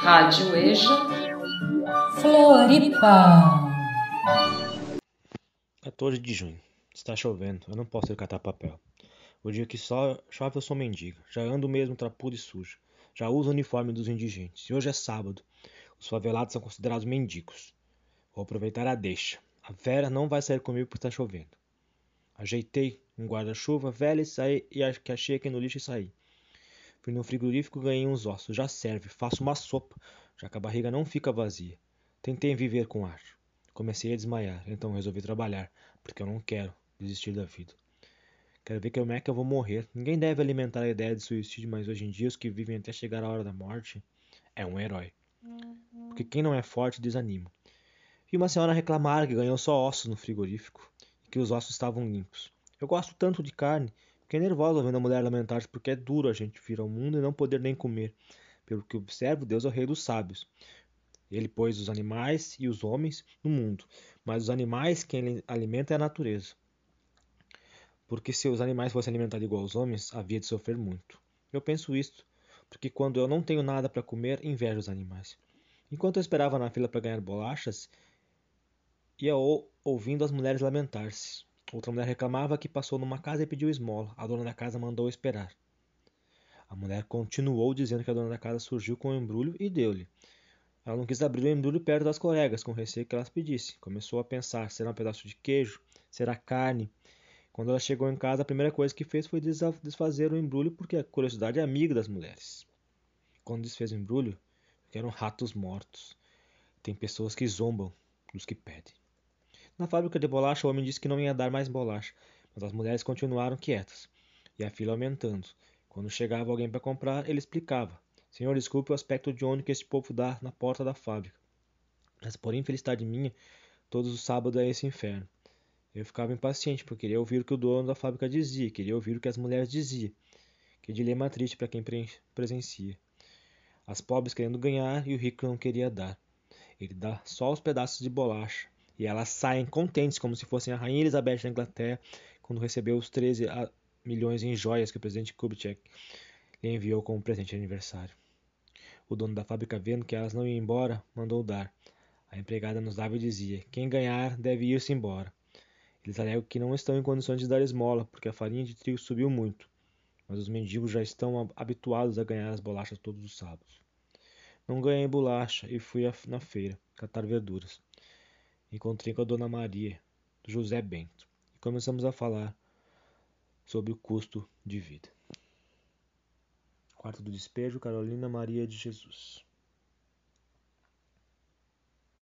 Rádio EJA Floripa 14 de junho. Está chovendo, eu não posso ir catar papel. O dia que só chove eu sou mendiga. Já ando mesmo trapudo e sujo. Já uso o uniforme dos indigentes. E hoje é sábado. Os favelados são considerados mendigos. Vou aproveitar a deixa. A Vera não vai sair comigo porque está chovendo. Ajeitei um guarda-chuva velho e saí e que achei aqui no lixo e saí. Fui no frigorífico ganhei uns ossos. Já serve. Faço uma sopa, já que a barriga não fica vazia. Tentei viver com ar. Comecei a desmaiar, então resolvi trabalhar, porque eu não quero desistir da vida. Quero ver como é que eu vou morrer. Ninguém deve alimentar a ideia de suicídio, mas hoje em dia os que vivem até chegar à hora da morte é um herói. Porque quem não é forte desanima. Vi uma senhora reclamar que ganhou só ossos no frigorífico e que os ossos estavam limpos. Eu gosto tanto de carne, fiquei nervosa vendo a mulher lamentar-se porque é duro a gente vir ao mundo e não poder nem comer. Pelo que observo, Deus é o rei dos sábios. Ele pôs os animais e os homens no mundo, mas os animais quem ele alimenta é a natureza. Porque se os animais fossem alimentados igual aos homens, havia de sofrer muito. Eu penso isto, porque quando eu não tenho nada para comer, invejo os animais. Enquanto eu esperava na fila para ganhar bolachas, ia ouvindo as mulheres lamentar-se. Outra mulher reclamava que passou numa casa e pediu esmola. A dona da casa mandou esperar. A mulher continuou dizendo que a dona da casa surgiu com o um embrulho e deu-lhe. Ela não quis abrir o embrulho perto das colegas, com receio que elas pedissem. Começou a pensar: será um pedaço de queijo? Será carne? Quando ela chegou em casa, a primeira coisa que fez foi desfazer o embrulho, porque a curiosidade é amiga das mulheres. Quando desfez o embrulho, eram ratos mortos. Tem pessoas que zombam dos que pedem. Na fábrica de bolacha, o homem disse que não ia dar mais bolacha, mas as mulheres continuaram quietas, e a fila aumentando. Quando chegava alguém para comprar, ele explicava: Senhor, desculpe o aspecto de onde que esse povo dá na porta da fábrica. Mas por infelicidade minha, todos os sábados é esse inferno. Eu ficava impaciente, porque queria ouvir o que o dono da fábrica dizia, queria ouvir o que as mulheres diziam. Que dilema triste para quem presencia. As pobres querendo ganhar e o rico não queria dar. Ele dá só os pedaços de bolacha, e elas saem contentes, como se fossem a Rainha Elizabeth da Inglaterra, quando recebeu os 13 milhões em joias que o presidente Kubitschek lhe enviou como presente de aniversário. O dono da fábrica, vendo que elas não iam embora, mandou dar. A empregada nos dava e dizia: Quem ganhar deve ir-se embora. Eles alegam que não estão em condições de dar esmola, porque a farinha de trigo subiu muito. Mas os mendigos já estão habituados a ganhar as bolachas todos os sábados. Não ganhei bolacha e fui na feira catar verduras. Encontrei com a Dona Maria, do José Bento, e começamos a falar sobre o custo de vida. Quarto do despejo, Carolina Maria de Jesus.